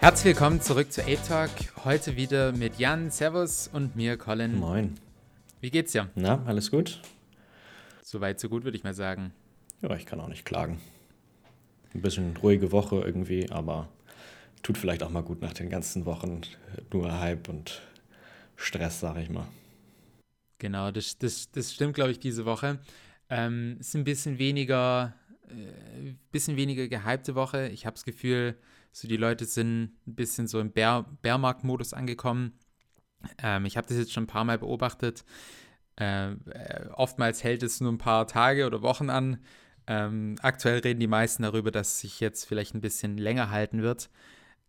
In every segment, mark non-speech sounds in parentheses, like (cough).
Herzlich willkommen zurück zu Ape Talk. Heute wieder mit Jan, Servus und mir, Colin. Moin. Wie geht's dir? Na, alles gut? Soweit, so gut, würde ich mal sagen. Ja, ich kann auch nicht klagen. Ein bisschen ruhige Woche irgendwie, aber tut vielleicht auch mal gut nach den ganzen Wochen nur Hype und Stress, sag ich mal. Genau, das, das, das stimmt, glaube ich, diese Woche. Ähm, ist ein bisschen weniger, äh, bisschen weniger gehypte Woche. Ich habe das Gefühl, so die Leute sind ein bisschen so im Bär, Bärmarkt-Modus angekommen. Ähm, ich habe das jetzt schon ein paar Mal beobachtet. Äh, äh, oftmals hält es nur ein paar Tage oder Wochen an. Ähm, aktuell reden die meisten darüber, dass es sich jetzt vielleicht ein bisschen länger halten wird.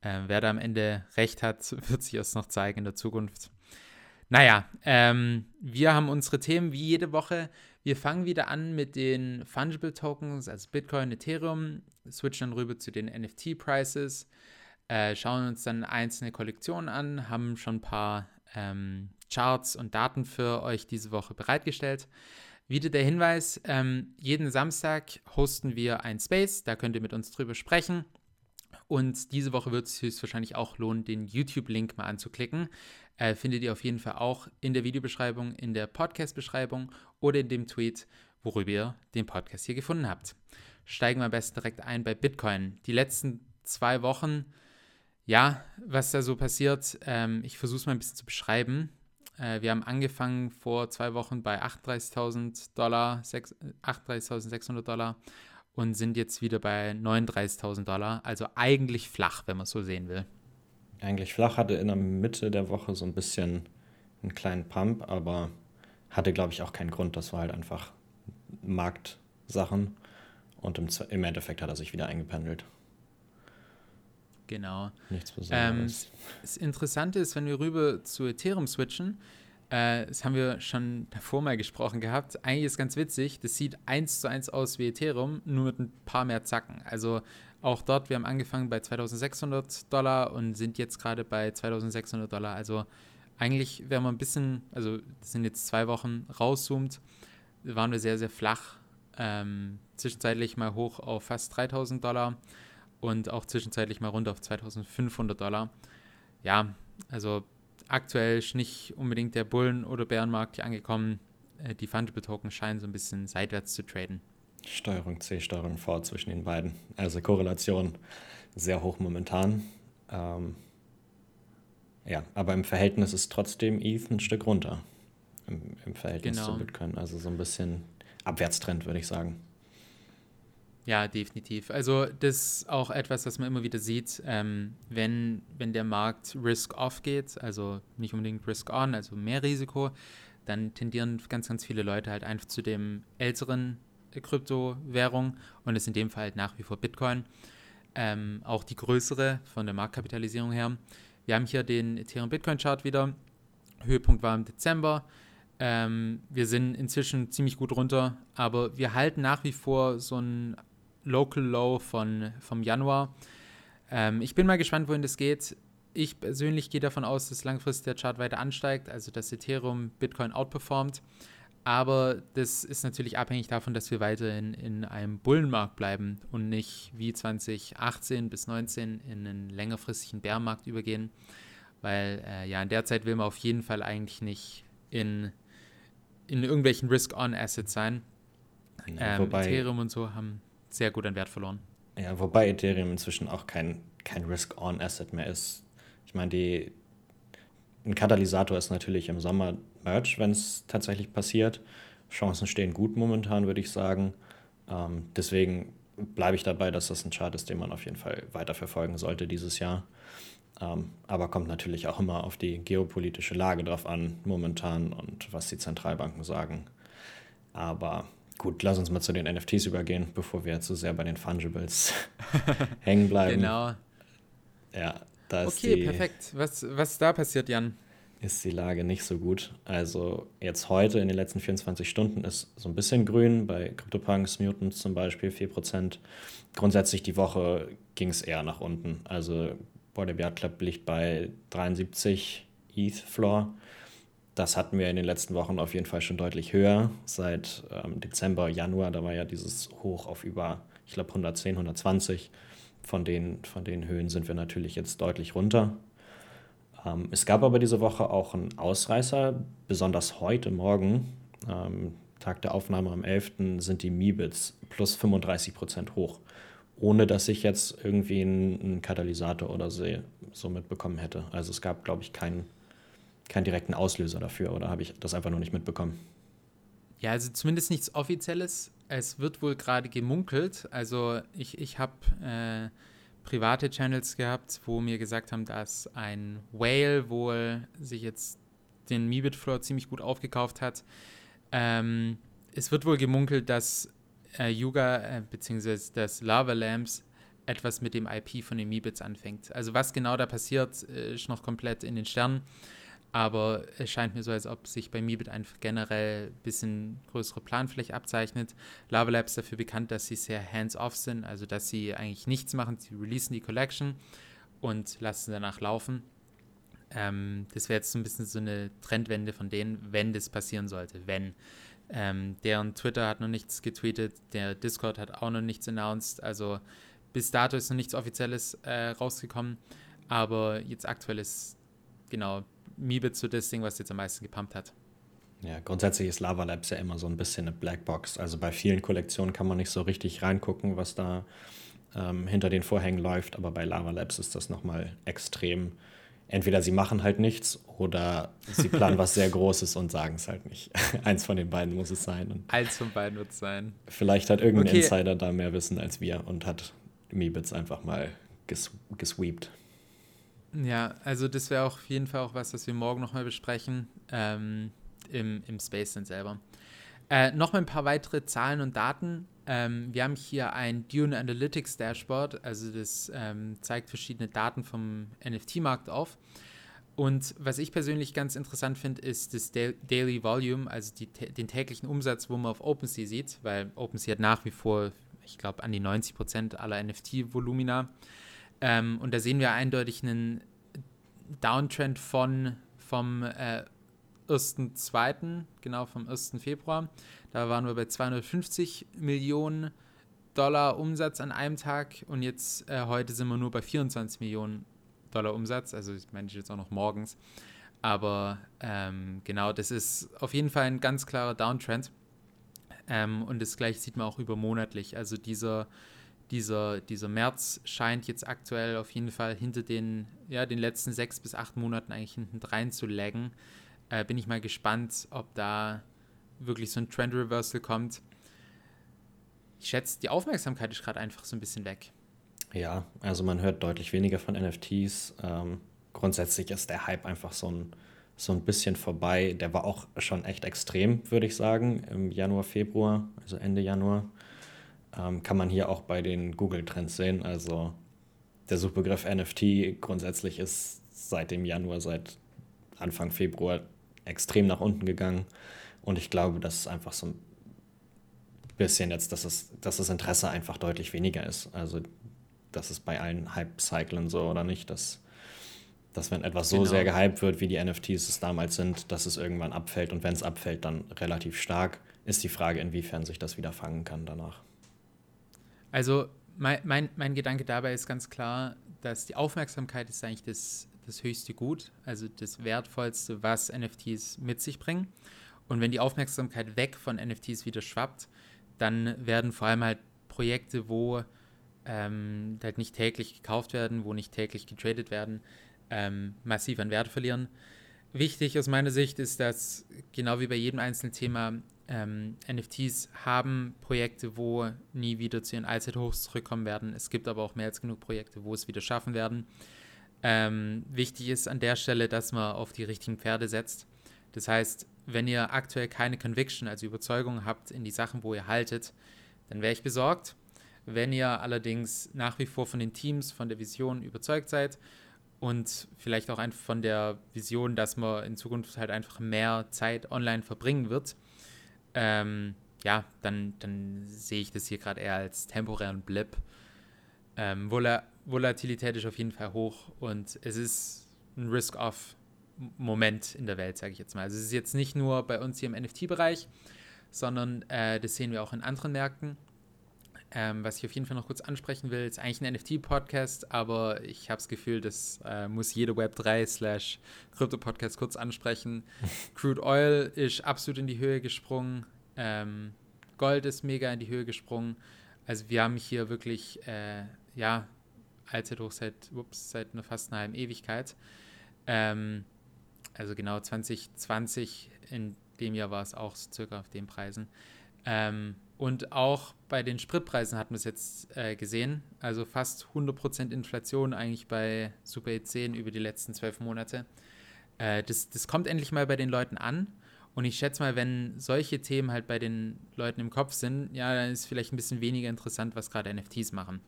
Äh, wer da am Ende recht hat, (laughs) wird sich erst noch zeigen in der Zukunft. Naja, ähm, wir haben unsere Themen wie jede Woche. Wir fangen wieder an mit den Fungible Tokens, also Bitcoin, Ethereum, switchen dann rüber zu den NFT-Prices, äh, schauen uns dann einzelne Kollektionen an, haben schon ein paar ähm, Charts und Daten für euch diese Woche bereitgestellt. Wieder der Hinweis, ähm, jeden Samstag hosten wir ein Space, da könnt ihr mit uns drüber sprechen. Und diese Woche wird es höchstwahrscheinlich auch lohnen, den YouTube-Link mal anzuklicken. Äh, findet ihr auf jeden Fall auch in der Videobeschreibung, in der Podcast-Beschreibung oder in dem Tweet, worüber ihr den Podcast hier gefunden habt. Steigen wir am besten direkt ein bei Bitcoin. Die letzten zwei Wochen, ja, was da so passiert, ähm, ich versuche es mal ein bisschen zu beschreiben. Äh, wir haben angefangen vor zwei Wochen bei 38.000 Dollar, 38.600 Dollar und sind jetzt wieder bei 39.000 Dollar. Also eigentlich flach, wenn man es so sehen will. Eigentlich flach, hatte in der Mitte der Woche so ein bisschen einen kleinen Pump, aber hatte, glaube ich, auch keinen Grund. Das war halt einfach Marktsachen und im, im Endeffekt hat er sich wieder eingependelt. Genau. Nichts Besonderes. Ähm, das Interessante ist, wenn wir rüber zu Ethereum switchen, äh, das haben wir schon davor mal gesprochen gehabt. Eigentlich ist ganz witzig, das sieht eins zu eins aus wie Ethereum, nur mit ein paar mehr Zacken. Also auch dort, wir haben angefangen bei 2600 Dollar und sind jetzt gerade bei 2600 Dollar. Also eigentlich, wenn man ein bisschen, also das sind jetzt zwei Wochen rauszoomt, waren wir sehr, sehr flach. Ähm, zwischenzeitlich mal hoch auf fast 3000 Dollar und auch zwischenzeitlich mal runter auf 2500 Dollar. Ja, also aktuell ist nicht unbedingt der Bullen- oder Bärenmarkt hier angekommen. Äh, die Fungible Token scheinen so ein bisschen seitwärts zu traden. Steuerung C, Steuerung V zwischen den beiden. Also Korrelation sehr hoch momentan. Ähm, ja, aber im Verhältnis ist trotzdem ETH ein Stück runter. Im, im Verhältnis genau. zu Bitcoin. Also so ein bisschen Abwärtstrend, würde ich sagen. Ja, definitiv. Also das ist auch etwas, was man immer wieder sieht, ähm, wenn, wenn der Markt Risk-Off geht, also nicht unbedingt Risk-On, also mehr Risiko, dann tendieren ganz, ganz viele Leute halt einfach zu dem älteren Kryptowährung und ist in dem Fall halt nach wie vor Bitcoin. Ähm, auch die größere von der Marktkapitalisierung her. Wir haben hier den Ethereum Bitcoin Chart wieder. Höhepunkt war im Dezember. Ähm, wir sind inzwischen ziemlich gut runter, aber wir halten nach wie vor so ein Local Low von, vom Januar. Ähm, ich bin mal gespannt, wohin das geht. Ich persönlich gehe davon aus, dass langfristig der Chart weiter ansteigt, also dass Ethereum Bitcoin outperformt. Aber das ist natürlich abhängig davon, dass wir weiterhin in einem Bullenmarkt bleiben und nicht wie 2018 bis 2019 in einen längerfristigen Bärmarkt übergehen. Weil äh, ja, in der Zeit will man auf jeden Fall eigentlich nicht in, in irgendwelchen Risk-On-Assets sein. Ja, ähm, Ethereum und so haben sehr gut an Wert verloren. Ja, wobei Ethereum inzwischen auch kein, kein Risk-On-Asset mehr ist. Ich meine, die, ein Katalysator ist natürlich im Sommer Merch, wenn es tatsächlich passiert. Chancen stehen gut momentan, würde ich sagen. Ähm, deswegen bleibe ich dabei, dass das ein Chart ist, den man auf jeden Fall weiter verfolgen sollte dieses Jahr. Ähm, aber kommt natürlich auch immer auf die geopolitische Lage drauf an, momentan und was die Zentralbanken sagen. Aber gut, lass uns mal zu den NFTs übergehen, bevor wir zu sehr bei den Fungibles (laughs) hängen bleiben. Genau. Ja, da ist Okay, perfekt. Was, was ist da passiert, Jan? ist die Lage nicht so gut. Also jetzt heute in den letzten 24 Stunden ist so ein bisschen grün, bei CryptoPunks, Mutants zum Beispiel 4%. Grundsätzlich die Woche ging es eher nach unten. Also Border Beard Club liegt bei 73 ETH Floor. Das hatten wir in den letzten Wochen auf jeden Fall schon deutlich höher. Seit ähm, Dezember, Januar, da war ja dieses Hoch auf über, ich glaube, 110, 120. von den, von den Höhen sind wir natürlich jetzt deutlich runter. Ähm, es gab aber diese Woche auch einen Ausreißer, besonders heute Morgen, ähm, Tag der Aufnahme am 11. sind die Mibits plus 35 Prozent hoch, ohne dass ich jetzt irgendwie einen, Katalysator oder so mitbekommen hätte. Also es gab, glaube ich, keinen, keinen direkten Auslöser dafür oder habe ich das einfach nur nicht mitbekommen? Ja, also zumindest nichts Offizielles. Es wird wohl gerade gemunkelt. Also ich, ich habe äh, private Channels gehabt, wo mir gesagt haben, dass ein Whale wohl sich jetzt den Mibit Floor ziemlich gut aufgekauft hat. Ähm, es wird wohl gemunkelt, dass äh, Yuga äh, bzw. das Lava Lamps etwas mit dem IP von den Mibits anfängt. Also was genau da passiert, äh, ist noch komplett in den Sternen. Aber es scheint mir so, als ob sich bei Mibit einfach generell ein bisschen größere Planfläche abzeichnet. Lava Labs dafür bekannt, dass sie sehr hands-off sind, also dass sie eigentlich nichts machen. Sie releasen die Collection und lassen danach laufen. Ähm, das wäre jetzt so ein bisschen so eine Trendwende von denen, wenn das passieren sollte. Wenn. Ähm, deren Twitter hat noch nichts getweetet, der Discord hat auch noch nichts announced. Also bis dato ist noch nichts Offizielles äh, rausgekommen. Aber jetzt aktuell ist genau Miebe zu das Ding, was jetzt am meisten gepumpt hat. Ja, grundsätzlich ist Lava Labs ja immer so ein bisschen eine Blackbox. Also bei vielen Kollektionen kann man nicht so richtig reingucken, was da ähm, hinter den Vorhängen läuft, aber bei Lava Labs ist das nochmal extrem. Entweder sie machen halt nichts oder sie (laughs) planen was sehr Großes und sagen es halt nicht. (laughs) Eins von den beiden muss es sein. Und Eins von beiden wird es sein. Vielleicht hat irgendein okay. Insider da mehr Wissen als wir und hat Meebits einfach mal ges gesweept. Ja, also das wäre auf jeden Fall auch was, was wir morgen nochmal besprechen ähm, im, im Space dann selber. Äh, nochmal ein paar weitere Zahlen und Daten. Ähm, wir haben hier ein Dune Analytics Dashboard, also das ähm, zeigt verschiedene Daten vom NFT-Markt auf. Und was ich persönlich ganz interessant finde, ist das Daily Volume, also die, den täglichen Umsatz, wo man auf OpenSea sieht, weil OpenSea hat nach wie vor, ich glaube, an die 90 Prozent aller NFT-Volumina. Ähm, und da sehen wir eindeutig einen Downtrend von, vom äh, 1.2., genau vom 1. Februar. Da waren wir bei 250 Millionen Dollar Umsatz an einem Tag und jetzt äh, heute sind wir nur bei 24 Millionen Dollar Umsatz. Also ich meine jetzt auch noch morgens. Aber ähm, genau, das ist auf jeden Fall ein ganz klarer Downtrend. Ähm, und das gleiche sieht man auch übermonatlich. Also dieser dieser, dieser März scheint jetzt aktuell auf jeden Fall hinter den, ja, den letzten sechs bis acht Monaten eigentlich hinten rein zu laggen. Äh, bin ich mal gespannt, ob da wirklich so ein Trend Reversal kommt. Ich schätze, die Aufmerksamkeit ist gerade einfach so ein bisschen weg. Ja, also man hört deutlich weniger von NFTs. Ähm, grundsätzlich ist der Hype einfach so ein, so ein bisschen vorbei. Der war auch schon echt extrem, würde ich sagen, im Januar, Februar, also Ende Januar. Ähm, kann man hier auch bei den Google-Trends sehen. Also der Suchbegriff NFT grundsätzlich ist seit dem Januar, seit Anfang Februar extrem nach unten gegangen. Und ich glaube, das ist einfach so ein bisschen jetzt, dass, es, dass das Interesse einfach deutlich weniger ist. Also, das ist bei allen Hype-Cyclen so oder nicht, dass, dass wenn etwas so genau. sehr gehypt wird, wie die NFTs es damals sind, dass es irgendwann abfällt. Und wenn es abfällt, dann relativ stark. Ist die Frage, inwiefern sich das wieder fangen kann danach. Also mein, mein, mein Gedanke dabei ist ganz klar, dass die Aufmerksamkeit ist eigentlich das, das höchste Gut, also das Wertvollste, was NFTs mit sich bringen. Und wenn die Aufmerksamkeit weg von NFTs wieder schwappt, dann werden vor allem halt Projekte, wo ähm, halt nicht täglich gekauft werden, wo nicht täglich getradet werden, ähm, massiv an Wert verlieren. Wichtig aus meiner Sicht ist, dass genau wie bei jedem einzelnen Thema ähm, NFTs haben Projekte, wo nie wieder zu ihren Allzeithochs zurückkommen werden. Es gibt aber auch mehr als genug Projekte, wo es wieder schaffen werden. Ähm, wichtig ist an der Stelle, dass man auf die richtigen Pferde setzt. Das heißt, wenn ihr aktuell keine Conviction, also Überzeugung habt in die Sachen, wo ihr haltet, dann wäre ich besorgt. Wenn ihr allerdings nach wie vor von den Teams, von der Vision überzeugt seid und vielleicht auch einfach von der Vision, dass man in Zukunft halt einfach mehr Zeit online verbringen wird, ähm, ja, dann, dann sehe ich das hier gerade eher als temporären Blip. Ähm, Vol Volatilität ist auf jeden Fall hoch und es ist ein Risk-Off-Moment in der Welt, sage ich jetzt mal. Also es ist jetzt nicht nur bei uns hier im NFT-Bereich, sondern äh, das sehen wir auch in anderen Märkten. Ähm, was ich auf jeden Fall noch kurz ansprechen will, ist eigentlich ein NFT-Podcast, aber ich habe das Gefühl, das äh, muss jeder Web3 slash Krypto-Podcast kurz ansprechen. (laughs) Crude Oil ist absolut in die Höhe gesprungen. Ähm, Gold ist mega in die Höhe gesprungen. Also wir haben hier wirklich, äh, ja, Allzeithoch seit, ups, seit einer fast einer halben Ewigkeit. Ähm, also genau 2020, in dem Jahr war es auch circa auf den Preisen. Ähm, und auch bei den Spritpreisen hat man es jetzt äh, gesehen. Also fast 100% Inflation eigentlich bei Super E10 über die letzten zwölf Monate. Äh, das, das kommt endlich mal bei den Leuten an. Und ich schätze mal, wenn solche Themen halt bei den Leuten im Kopf sind, ja, dann ist vielleicht ein bisschen weniger interessant, was gerade NFTs machen.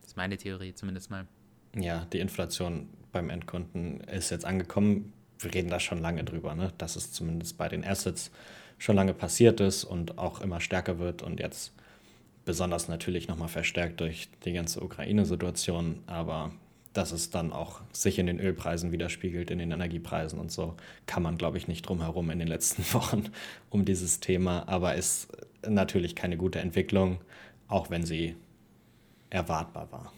Das ist meine Theorie zumindest mal. Ja, die Inflation beim Endkunden ist jetzt angekommen. Wir reden da schon lange drüber, ne? dass es zumindest bei den Assets schon lange passiert ist und auch immer stärker wird und jetzt besonders natürlich nochmal verstärkt durch die ganze Ukraine-Situation, aber dass es dann auch sich in den Ölpreisen widerspiegelt, in den Energiepreisen und so, kann man, glaube ich, nicht drum herum in den letzten (laughs) Wochen um dieses Thema, aber ist natürlich keine gute Entwicklung, auch wenn sie erwartbar war.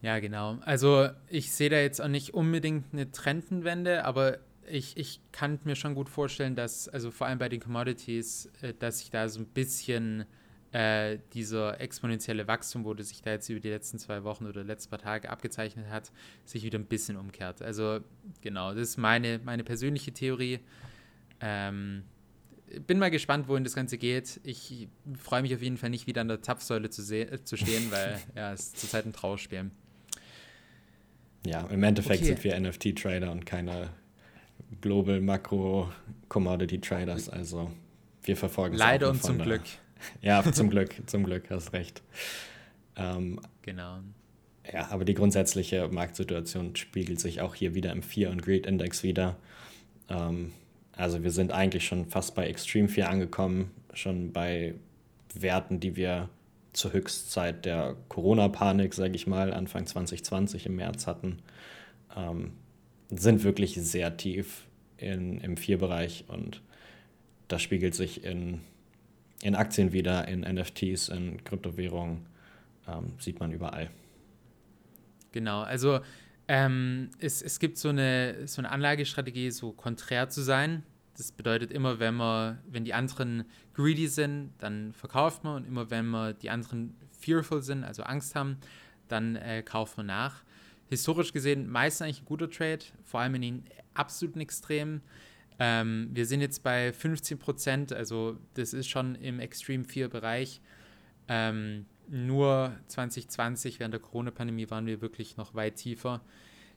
Ja, genau. Also ich sehe da jetzt auch nicht unbedingt eine Trendenwende, aber ich, ich kann mir schon gut vorstellen, dass, also vor allem bei den Commodities, äh, dass sich da so ein bisschen äh, dieser exponentielle Wachstum, wo das sich da jetzt über die letzten zwei Wochen oder letzten paar Tage abgezeichnet hat, sich wieder ein bisschen umkehrt. Also genau, das ist meine, meine persönliche Theorie. Ähm, bin mal gespannt, wohin das Ganze geht. Ich freue mich auf jeden Fall nicht wieder an der Zapfsäule zu, äh, zu stehen, weil ja, es ist zurzeit ein Trauerspiel. Ja, im Endeffekt okay. sind wir NFT-Trader und keine Global Makro Commodity Traders. Also wir verfolgen Leider und zum Glück. (laughs) Ja, zum Glück, zum Glück, hast recht. Ähm, genau. Ja, aber die grundsätzliche Marktsituation spiegelt sich auch hier wieder im Fear und Greed Index wieder. Ähm, also wir sind eigentlich schon fast bei Extreme Fear angekommen, schon bei Werten, die wir zur Höchstzeit der Corona-Panik, sage ich mal, Anfang 2020 im März hatten. Ähm, sind wirklich sehr tief in, im Vier-Bereich und das spiegelt sich in, in Aktien wieder, in NFTs, in Kryptowährungen, ähm, sieht man überall. Genau, also ähm, es, es gibt so eine, so eine Anlagestrategie, so konträr zu sein. Das bedeutet immer, wenn man, wenn die anderen greedy sind, dann verkauft man und immer wenn man die anderen fearful sind, also Angst haben, dann äh, kauft man nach historisch gesehen meistens eigentlich ein guter Trade, vor allem in den absoluten Extremen. Ähm, wir sind jetzt bei 15 Prozent, also das ist schon im Extreme 4 Bereich. Ähm, nur 2020 während der Corona-Pandemie waren wir wirklich noch weit tiefer.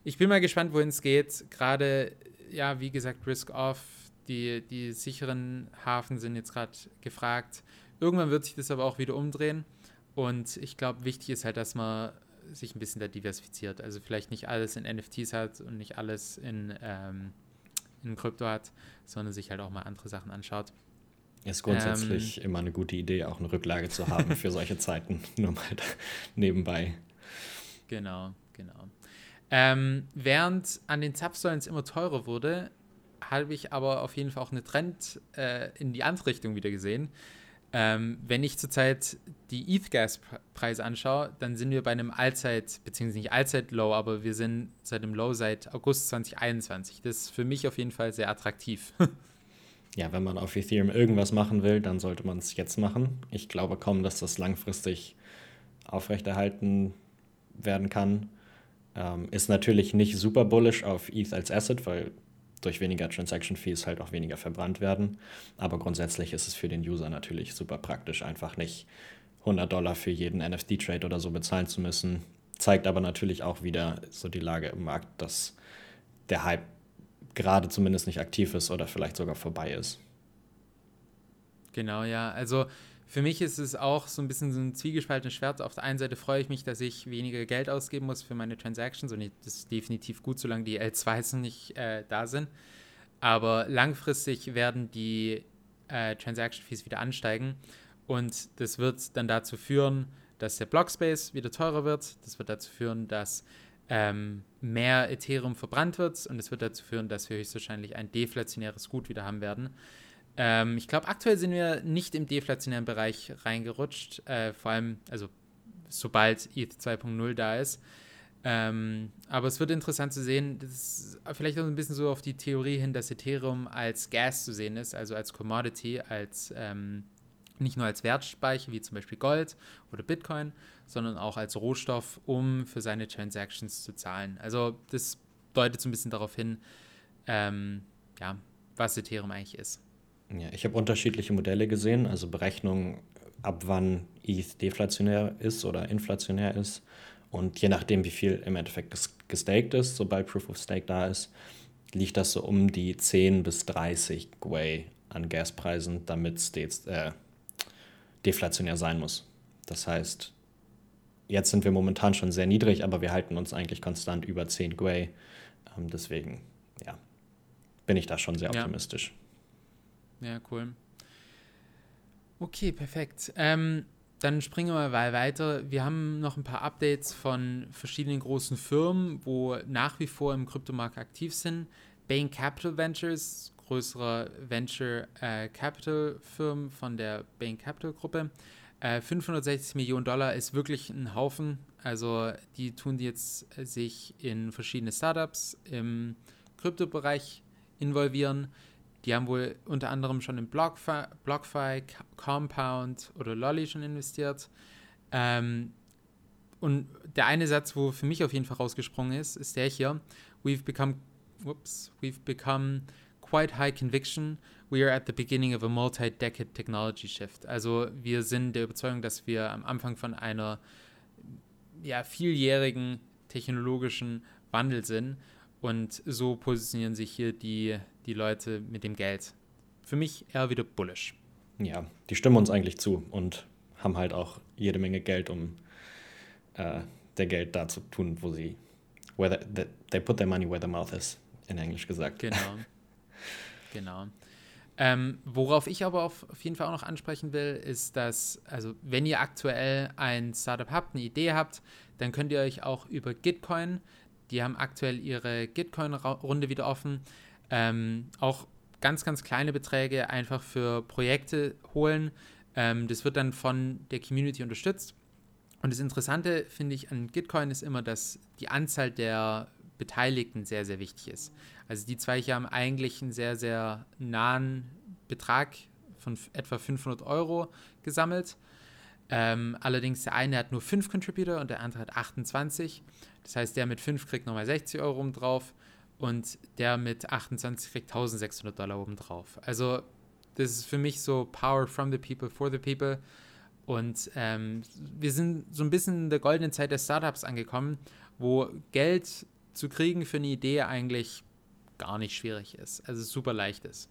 Ich bin mal gespannt, wohin es geht. Gerade, ja, wie gesagt, Risk-Off, die, die sicheren Hafen sind jetzt gerade gefragt. Irgendwann wird sich das aber auch wieder umdrehen. Und ich glaube, wichtig ist halt, dass man sich ein bisschen da diversifiziert. Also vielleicht nicht alles in NFTs hat und nicht alles in, ähm, in Krypto hat, sondern sich halt auch mal andere Sachen anschaut. Ist grundsätzlich ähm, immer eine gute Idee, auch eine Rücklage zu haben für solche (laughs) Zeiten, nur mal nebenbei. Genau, genau. Ähm, während an den Zapfsäulen es immer teurer wurde, habe ich aber auf jeden Fall auch einen Trend äh, in die andere Richtung wieder gesehen. Ähm, wenn ich zurzeit die ETH-Gas-Preise anschaue, dann sind wir bei einem Allzeit, beziehungsweise nicht Allzeit-Low, aber wir sind seit dem Low seit August 2021. Das ist für mich auf jeden Fall sehr attraktiv. (laughs) ja, wenn man auf Ethereum irgendwas machen will, dann sollte man es jetzt machen. Ich glaube kaum, dass das langfristig aufrechterhalten werden kann. Ähm, ist natürlich nicht super bullish auf ETH als Asset, weil durch weniger Transaction Fees halt auch weniger verbrannt werden. Aber grundsätzlich ist es für den User natürlich super praktisch, einfach nicht 100 Dollar für jeden NFT-Trade oder so bezahlen zu müssen. Zeigt aber natürlich auch wieder so die Lage im Markt, dass der Hype gerade zumindest nicht aktiv ist oder vielleicht sogar vorbei ist. Genau, ja. Also für mich ist es auch so ein bisschen so ein zwiegespaltenes Schwert. Auf der einen Seite freue ich mich, dass ich weniger Geld ausgeben muss für meine Transactions und das ist definitiv gut, solange die L2s (laughs) nicht äh, da sind. Aber langfristig werden die äh, Transaction Fees wieder ansteigen und das wird dann dazu führen, dass der Blockspace wieder teurer wird. Das wird dazu führen, dass ähm, mehr Ethereum verbrannt wird und es wird dazu führen, dass wir höchstwahrscheinlich ein deflationäres Gut wieder haben werden. Ähm, ich glaube, aktuell sind wir nicht im deflationären Bereich reingerutscht, äh, vor allem, also sobald ETH 2.0 da ist. Ähm, aber es wird interessant zu sehen, das vielleicht auch ein bisschen so auf die Theorie hin, dass Ethereum als Gas zu sehen ist, also als Commodity, als ähm, nicht nur als Wertspeicher wie zum Beispiel Gold oder Bitcoin, sondern auch als Rohstoff, um für seine Transactions zu zahlen. Also das deutet so ein bisschen darauf hin, ähm, ja, was Ethereum eigentlich ist. Ja, ich habe unterschiedliche Modelle gesehen, also Berechnungen, ab wann ETH deflationär ist oder inflationär ist. Und je nachdem, wie viel im Endeffekt gestaked ist, sobald Proof of Stake da ist, liegt das so um die 10 bis 30 Gwei an Gaspreisen, damit es äh, deflationär sein muss. Das heißt, jetzt sind wir momentan schon sehr niedrig, aber wir halten uns eigentlich konstant über 10 Gwei. Ähm, deswegen, ja, bin ich da schon sehr optimistisch. Ja, ja cool. Okay, perfekt. Ähm, dann springen wir mal weiter. Wir haben noch ein paar Updates von verschiedenen großen Firmen, wo nach wie vor im Kryptomarkt aktiv sind. Bain Capital Ventures, größerer Venture äh, Capital Firmen von der Bain Capital Gruppe. Äh, 560 Millionen Dollar ist wirklich ein Haufen. Also die tun jetzt sich in verschiedene Startups im Kryptobereich involvieren. Die haben wohl unter anderem schon in BlockFi, BlockFi Compound oder Lolly schon investiert. Ähm, und der eine Satz, wo für mich auf jeden Fall rausgesprungen ist, ist der hier. We've become, whoops, we've become quite high conviction. We are at the beginning of a multi-decade technology shift. Also wir sind der Überzeugung, dass wir am Anfang von einer ja, vieljährigen technologischen Wandel sind. Und so positionieren sich hier die die Leute mit dem Geld. Für mich eher wieder bullish. Ja, die stimmen uns eigentlich zu und haben halt auch jede Menge Geld, um äh, der Geld da zu tun, wo sie, where the, they put their money where the mouth is, in Englisch gesagt. Genau. (laughs) genau. Ähm, worauf ich aber auf, auf jeden Fall auch noch ansprechen will, ist, dass, also wenn ihr aktuell ein Startup habt, eine Idee habt, dann könnt ihr euch auch über Gitcoin, die haben aktuell ihre Gitcoin-Runde wieder offen, ähm, auch ganz, ganz kleine Beträge einfach für Projekte holen. Ähm, das wird dann von der Community unterstützt. Und das Interessante, finde ich, an Gitcoin ist immer, dass die Anzahl der Beteiligten sehr, sehr wichtig ist. Also die zwei hier haben eigentlich einen sehr, sehr nahen Betrag von etwa 500 Euro gesammelt. Ähm, allerdings der eine hat nur 5 Contributor und der andere hat 28. Das heißt, der mit 5 kriegt nochmal 60 Euro oben drauf und der mit 28 kriegt 1600 Dollar obendrauf. Also das ist für mich so Power from the people for the people. Und ähm, wir sind so ein bisschen in der goldenen Zeit der Startups angekommen, wo Geld zu kriegen für eine Idee eigentlich gar nicht schwierig ist. Also super leicht ist.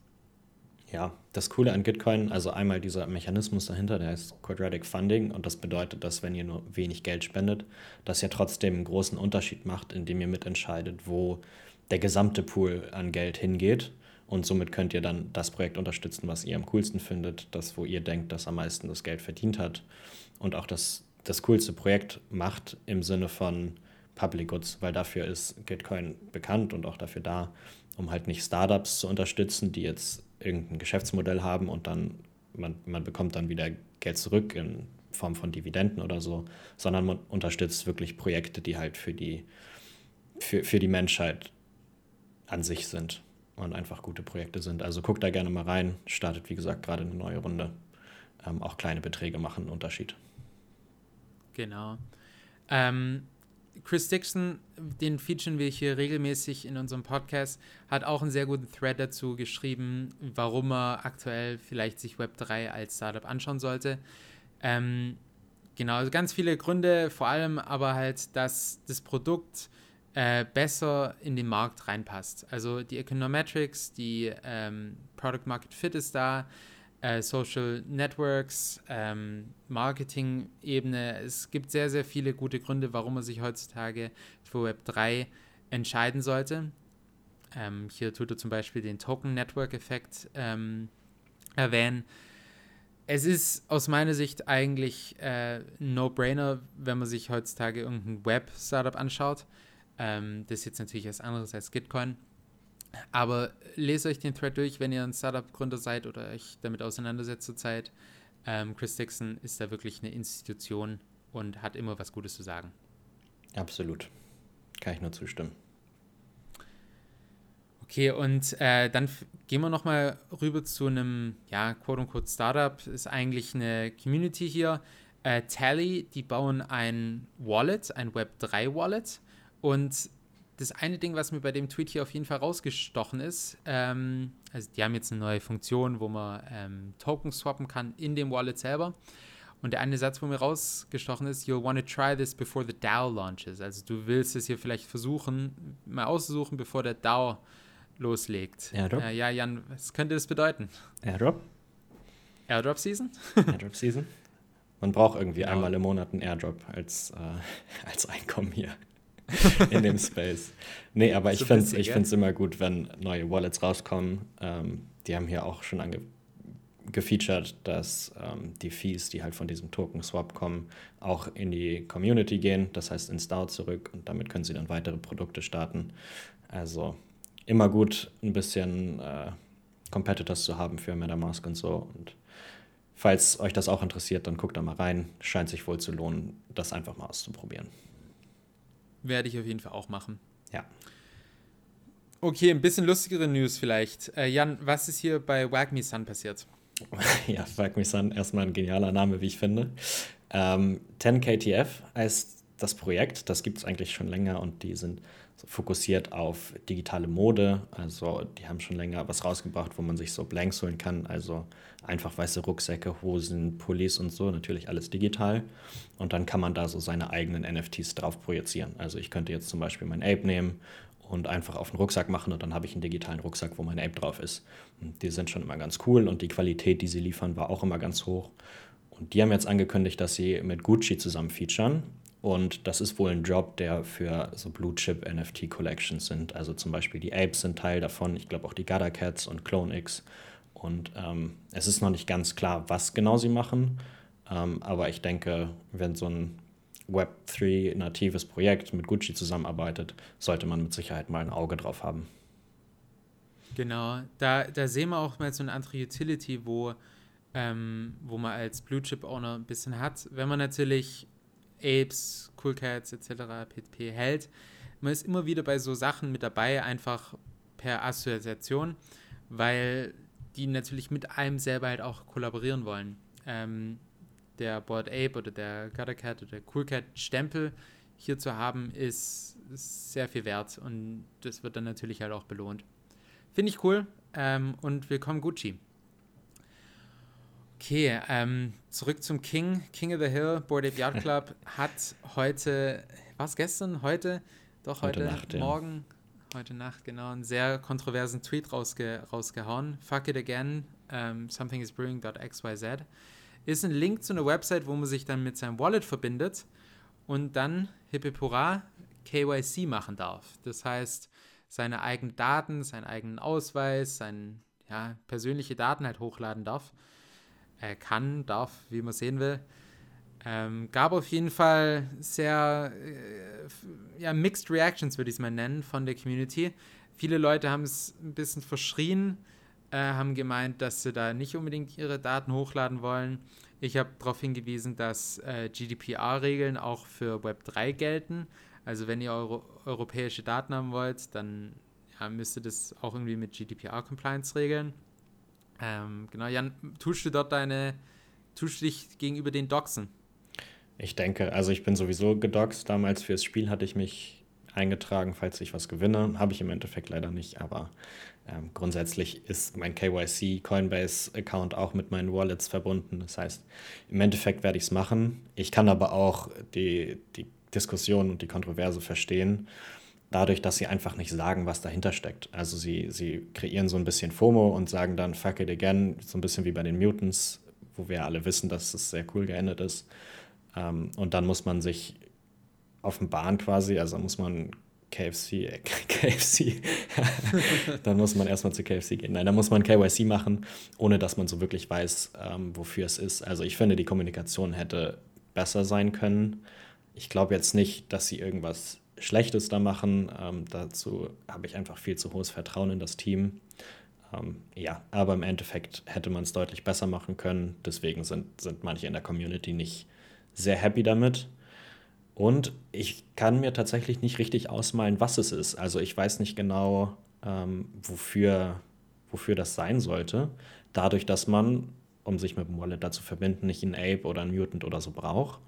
Ja, das Coole an Gitcoin, also einmal dieser Mechanismus dahinter, der heißt Quadratic Funding und das bedeutet, dass wenn ihr nur wenig Geld spendet, dass ihr trotzdem einen großen Unterschied macht, indem ihr mitentscheidet, wo der gesamte Pool an Geld hingeht. Und somit könnt ihr dann das Projekt unterstützen, was ihr am coolsten findet, das, wo ihr denkt, dass am meisten das Geld verdient hat. Und auch das, das coolste Projekt macht im Sinne von Public Goods, weil dafür ist Gitcoin bekannt und auch dafür da, um halt nicht Startups zu unterstützen, die jetzt irgendein Geschäftsmodell haben und dann man, man bekommt dann wieder Geld zurück in Form von Dividenden oder so, sondern man unterstützt wirklich Projekte, die halt für die, für, für die Menschheit an sich sind und einfach gute Projekte sind. Also guckt da gerne mal rein. Startet, wie gesagt, gerade eine neue Runde. Ähm, auch kleine Beträge machen einen Unterschied. Genau. Ähm, Chris Dixon, den featuren wir hier regelmäßig in unserem Podcast, hat auch einen sehr guten Thread dazu geschrieben, warum er aktuell vielleicht sich Web3 als Startup anschauen sollte. Ähm, genau, also ganz viele Gründe, vor allem aber halt, dass das Produkt äh, besser in den Markt reinpasst. Also die Econometrics, die ähm, Product Market Fit ist da, äh, Social Networks, ähm, Marketing-Ebene. Es gibt sehr, sehr viele gute Gründe, warum man sich heutzutage für Web 3 entscheiden sollte. Ähm, hier tut er zum Beispiel den Token Network Effekt ähm, erwähnen. Es ist aus meiner Sicht eigentlich äh, ein No-Brainer, wenn man sich heutzutage irgendein Web-Startup anschaut. Ähm, das ist jetzt natürlich was anderes als Gitcoin. Aber lest euch den Thread durch, wenn ihr ein Startup-Gründer seid oder euch damit auseinandersetzt zurzeit. Ähm, Chris Dixon ist da wirklich eine Institution und hat immer was Gutes zu sagen. Absolut. Kann ich nur zustimmen. Okay, und äh, dann gehen wir nochmal rüber zu einem, ja, quote-unquote Startup. Ist eigentlich eine Community hier. Äh, Tally, die bauen ein Wallet, ein Web3-Wallet. Und das eine Ding, was mir bei dem Tweet hier auf jeden Fall rausgestochen ist, ähm, also die haben jetzt eine neue Funktion, wo man ähm, Token swappen kann in dem Wallet selber. Und der eine Satz, wo mir rausgestochen ist, you'll want to try this before the DAO launches. Also du willst es hier vielleicht versuchen, mal auszusuchen, bevor der DAO loslegt. Airdrop? Äh, ja, Jan, was könnte das bedeuten? Airdrop? Airdrop Season? (laughs) Airdrop Season. Man braucht irgendwie genau. einmal im Monat einen Airdrop als, äh, (laughs) als Einkommen hier (laughs) in dem Space. Nee, aber ich finde es immer gut, wenn neue Wallets rauskommen. Ähm, die haben hier auch schon ange gefeatured, dass ähm, die Fees, die halt von diesem Token-Swap kommen, auch in die Community gehen, das heißt ins DAO zurück und damit können sie dann weitere Produkte starten. Also immer gut, ein bisschen äh, Competitors zu haben für MetaMask und so. Und falls euch das auch interessiert, dann guckt da mal rein. Scheint sich wohl zu lohnen, das einfach mal auszuprobieren. Werde ich auf jeden Fall auch machen. Ja. Okay, ein bisschen lustigere News vielleicht. Äh, Jan, was ist hier bei Wag Me Sun passiert? (laughs) ja, Wag Me Sun, erstmal ein genialer Name, wie ich finde. Ähm, 10KTF heißt das Projekt, das gibt es eigentlich schon länger und die sind fokussiert auf digitale Mode. Also die haben schon länger was rausgebracht, wo man sich so Blanks holen kann. Also einfach weiße Rucksäcke, Hosen, Pullis und so, natürlich alles digital. Und dann kann man da so seine eigenen NFTs drauf projizieren. Also ich könnte jetzt zum Beispiel mein Ape nehmen und einfach auf den Rucksack machen und dann habe ich einen digitalen Rucksack, wo mein Ape drauf ist. Und die sind schon immer ganz cool und die Qualität, die sie liefern, war auch immer ganz hoch. Und die haben jetzt angekündigt, dass sie mit Gucci zusammen featuren. Und das ist wohl ein Job, der für so Blue Chip NFT Collections sind. Also zum Beispiel die Apes sind Teil davon. Ich glaube auch die Gada Cats und Clone X. Und ähm, es ist noch nicht ganz klar, was genau sie machen. Ähm, aber ich denke, wenn so ein Web3 natives Projekt mit Gucci zusammenarbeitet, sollte man mit Sicherheit mal ein Auge drauf haben. Genau, da, da sehen wir auch mal so eine andere Utility, wo, ähm, wo man als Blue Chip Owner ein bisschen hat. Wenn man natürlich Apes, Cool Cats etc. pp. hält. Man ist immer wieder bei so Sachen mit dabei, einfach per Assoziation, weil die natürlich mit einem selber halt auch kollaborieren wollen. Ähm, der Board Ape oder der Gutter Cat oder der Cool Cat Stempel hier zu haben, ist, sehr viel wert und das wird dann natürlich halt auch belohnt. Finde ich cool ähm, und willkommen Gucci. Okay, ähm, zurück zum King. King of the Hill, Board Ape Yard Club (laughs) hat heute, war es gestern? Heute? Doch, heute, heute Nacht, morgen, ja. heute Nacht, genau, einen sehr kontroversen Tweet rausge rausgehauen. Fuck it again, um, ähm, something is brewing.xyz. Ist ein Link zu einer Website, wo man sich dann mit seinem Wallet verbindet und dann Hippipura KYC machen darf. Das heißt, seine eigenen Daten, seinen eigenen Ausweis, seine ja, persönliche Daten halt hochladen darf äh, kann, darf, wie man sehen will. Ähm, gab auf jeden Fall sehr äh, ja, mixed reactions, würde ich es mal nennen, von der Community. Viele Leute haben es ein bisschen verschrien, äh, haben gemeint, dass sie da nicht unbedingt ihre Daten hochladen wollen. Ich habe darauf hingewiesen, dass äh, GDPR-Regeln auch für Web3 gelten. Also wenn ihr euro europäische Daten haben wollt, dann ja, müsst ihr das auch irgendwie mit GDPR-Compliance regeln. Ähm, genau, Jan, tust du dort deine, tust du dich gegenüber den Doxen? Ich denke, also ich bin sowieso gedoxt. Damals fürs Spiel hatte ich mich eingetragen, falls ich was gewinne. Habe ich im Endeffekt leider nicht, aber ähm, grundsätzlich ist mein KYC Coinbase-Account auch mit meinen Wallets verbunden. Das heißt, im Endeffekt werde ich es machen. Ich kann aber auch die, die Diskussion und die Kontroverse verstehen dadurch, dass sie einfach nicht sagen, was dahinter steckt. Also sie, sie kreieren so ein bisschen FOMO und sagen dann fuck it again, so ein bisschen wie bei den Mutants, wo wir alle wissen, dass es sehr cool geendet ist. Ähm, und dann muss man sich offenbaren quasi, also muss man KFC, äh, (laughs) KFC, (laughs) dann muss man erstmal zu KFC gehen. Nein, dann muss man KYC machen, ohne dass man so wirklich weiß, ähm, wofür es ist. Also ich finde, die Kommunikation hätte besser sein können. Ich glaube jetzt nicht, dass sie irgendwas Schlechtes da machen. Ähm, dazu habe ich einfach viel zu hohes Vertrauen in das Team. Ähm, ja, aber im Endeffekt hätte man es deutlich besser machen können. Deswegen sind, sind manche in der Community nicht sehr happy damit. Und ich kann mir tatsächlich nicht richtig ausmalen, was es ist. Also ich weiß nicht genau, ähm, wofür, wofür das sein sollte. Dadurch, dass man, um sich mit dem Wallet dazu verbinden, nicht einen Ape oder einen Mutant oder so braucht.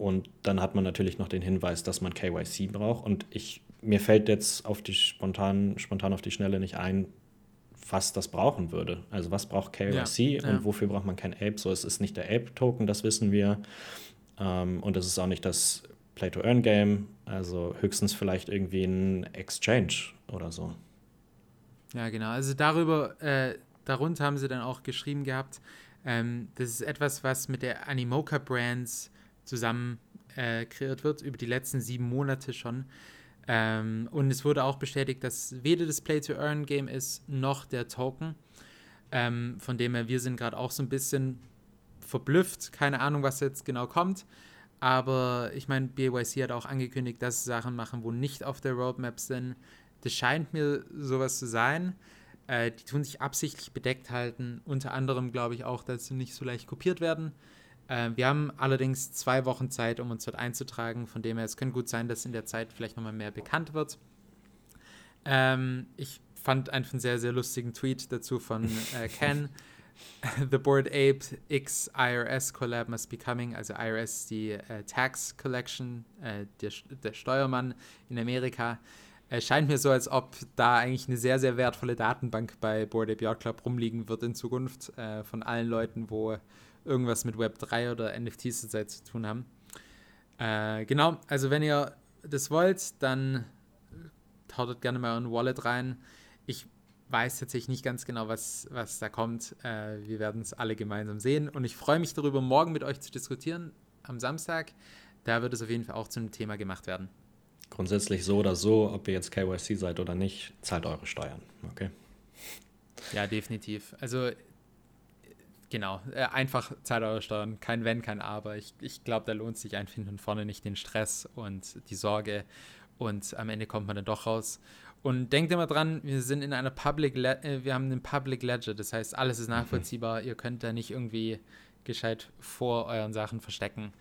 Und dann hat man natürlich noch den Hinweis, dass man KYC braucht. Und ich, mir fällt jetzt auf die spontan, spontan auf die Schnelle nicht ein, was das brauchen würde. Also was braucht KYC ja, und ja. wofür braucht man kein Ape? So, es ist nicht der Ape-Token, das wissen wir. Ähm, und es ist auch nicht das Play-to-Earn-Game. Also höchstens vielleicht irgendwie ein Exchange oder so. Ja, genau. Also darüber, äh, darunter haben sie dann auch geschrieben gehabt, ähm, das ist etwas, was mit der Animoca Brands zusammen äh, kreiert wird, über die letzten sieben Monate schon. Ähm, und es wurde auch bestätigt, dass weder das Play-to-Earn-Game ist, noch der Token. Ähm, von dem her, wir sind gerade auch so ein bisschen verblüfft. Keine Ahnung, was jetzt genau kommt. Aber ich meine, BYC hat auch angekündigt, dass sie Sachen machen, wo nicht auf der Roadmap sind. Das scheint mir sowas zu sein. Äh, die tun sich absichtlich bedeckt halten. Unter anderem glaube ich auch, dass sie nicht so leicht kopiert werden. Äh, wir haben allerdings zwei Wochen Zeit, um uns dort einzutragen. Von dem her, es könnte gut sein, dass in der Zeit vielleicht nochmal mehr bekannt wird. Ähm, ich fand einfach einen sehr, sehr lustigen Tweet dazu von (laughs) äh, Ken. (laughs) The Board Ape X IRS Collab must be coming. Also IRS, die äh, Tax Collection, äh, der, der, Steuermann in Amerika. Es scheint mir so, als ob da eigentlich eine sehr, sehr wertvolle Datenbank bei Board Ape Yacht Club rumliegen wird in Zukunft äh, von allen Leuten, wo irgendwas mit Web 3 oder NFTs zurzeit zu tun haben. Äh, genau, also wenn ihr das wollt, dann haut gerne mal ein Wallet rein. Ich weiß tatsächlich nicht ganz genau, was, was da kommt. Äh, wir werden es alle gemeinsam sehen und ich freue mich darüber, morgen mit euch zu diskutieren am Samstag. Da wird es auf jeden Fall auch zu einem Thema gemacht werden. Grundsätzlich so oder so, ob ihr jetzt KYC seid oder nicht, zahlt eure Steuern. Okay. Ja, definitiv. Also Genau, äh, einfach Zeit eure Steuern, kein Wenn, kein Aber. Ich, ich glaube, da lohnt sich einfach hinten und vorne nicht den Stress und die Sorge und am Ende kommt man dann doch raus. Und denkt immer dran, wir sind in einer Public, Le äh, wir haben einen Public Ledger, das heißt, alles ist mhm. nachvollziehbar. Mhm. Ihr könnt da nicht irgendwie gescheit vor euren Sachen verstecken.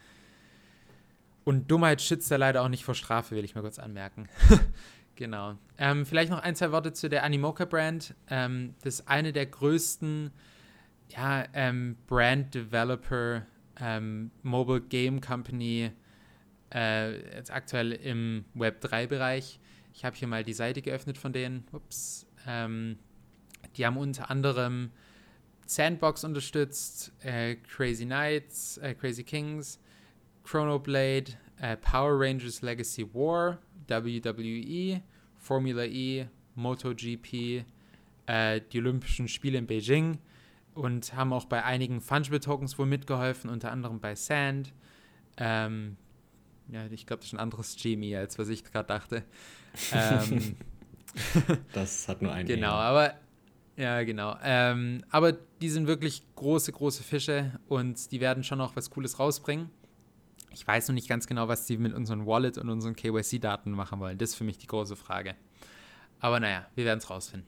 Und Dummheit schützt da leider auch nicht vor Strafe, will ich mal kurz anmerken. (laughs) genau. Ähm, vielleicht noch ein, zwei Worte zu der Animoca Brand. Ähm, das ist eine der größten ja, ähm, Brand Developer, ähm, Mobile Game Company, äh, jetzt aktuell im Web 3-Bereich. Ich habe hier mal die Seite geöffnet von denen. Ups. Ähm, die haben unter anderem Sandbox unterstützt, äh, Crazy Knights, äh, Crazy Kings, Chronoblade, äh, Power Rangers Legacy War, WWE, Formula E, MotoGP, äh, die Olympischen Spiele in Beijing, und haben auch bei einigen Fungible Tokens wohl mitgeholfen, unter anderem bei Sand. Ähm, ja, ich glaube, das ist ein anderes Genie, als was ich gerade dachte. Ähm, (laughs) das hat nur einen. Genau, Ehe. aber ja, genau. Ähm, aber die sind wirklich große, große Fische und die werden schon noch was Cooles rausbringen. Ich weiß noch nicht ganz genau, was die mit unseren Wallet und unseren KYC-Daten machen wollen. Das ist für mich die große Frage. Aber naja, wir werden es rausfinden.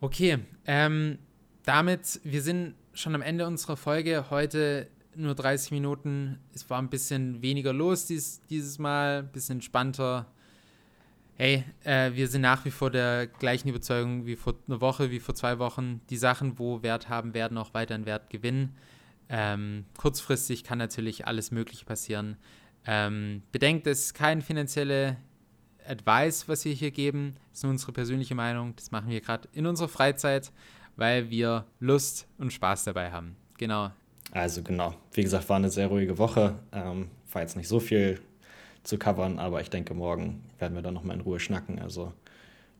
Okay, ähm, damit, wir sind schon am Ende unserer Folge. Heute nur 30 Minuten. Es war ein bisschen weniger los dies, dieses Mal, ein bisschen entspannter. Hey, äh, wir sind nach wie vor der gleichen Überzeugung wie vor einer Woche, wie vor zwei Wochen. Die Sachen, wo Wert haben, werden auch weiter einen Wert gewinnen. Ähm, kurzfristig kann natürlich alles Mögliche passieren. Ähm, bedenkt, es ist keine finanzielle Advice, was wir hier geben, ist nur unsere persönliche Meinung. Das machen wir gerade in unserer Freizeit, weil wir Lust und Spaß dabei haben. Genau. Also genau. Wie gesagt, war eine sehr ruhige Woche. Ähm, war jetzt nicht so viel zu covern, aber ich denke, morgen werden wir dann nochmal in Ruhe schnacken. Also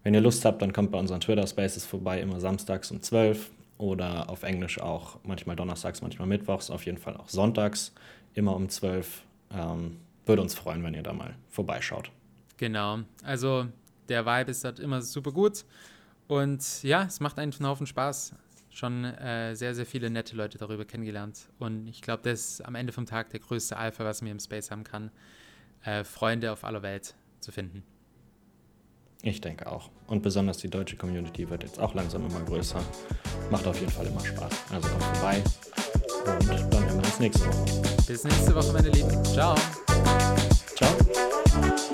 wenn ihr Lust habt, dann kommt bei unseren Twitter Spaces vorbei, immer samstags um 12 oder auf Englisch auch manchmal donnerstags, manchmal mittwochs, auf jeden Fall auch sonntags, immer um 12. Ähm, würde uns freuen, wenn ihr da mal vorbeischaut. Genau. Also der Vibe ist halt immer super gut. Und ja, es macht einen Haufen Spaß. schon äh, sehr, sehr viele nette Leute darüber kennengelernt. Und ich glaube, das ist am Ende vom Tag der größte Alpha, was man im Space haben kann, äh, Freunde auf aller Welt zu finden. Ich denke auch. Und besonders die deutsche Community wird jetzt auch langsam immer größer. Macht auf jeden Fall immer Spaß. Also kommt vorbei. Und dann hören wir uns nächste Woche. Bis nächste Woche, meine Lieben. Ciao. Ciao.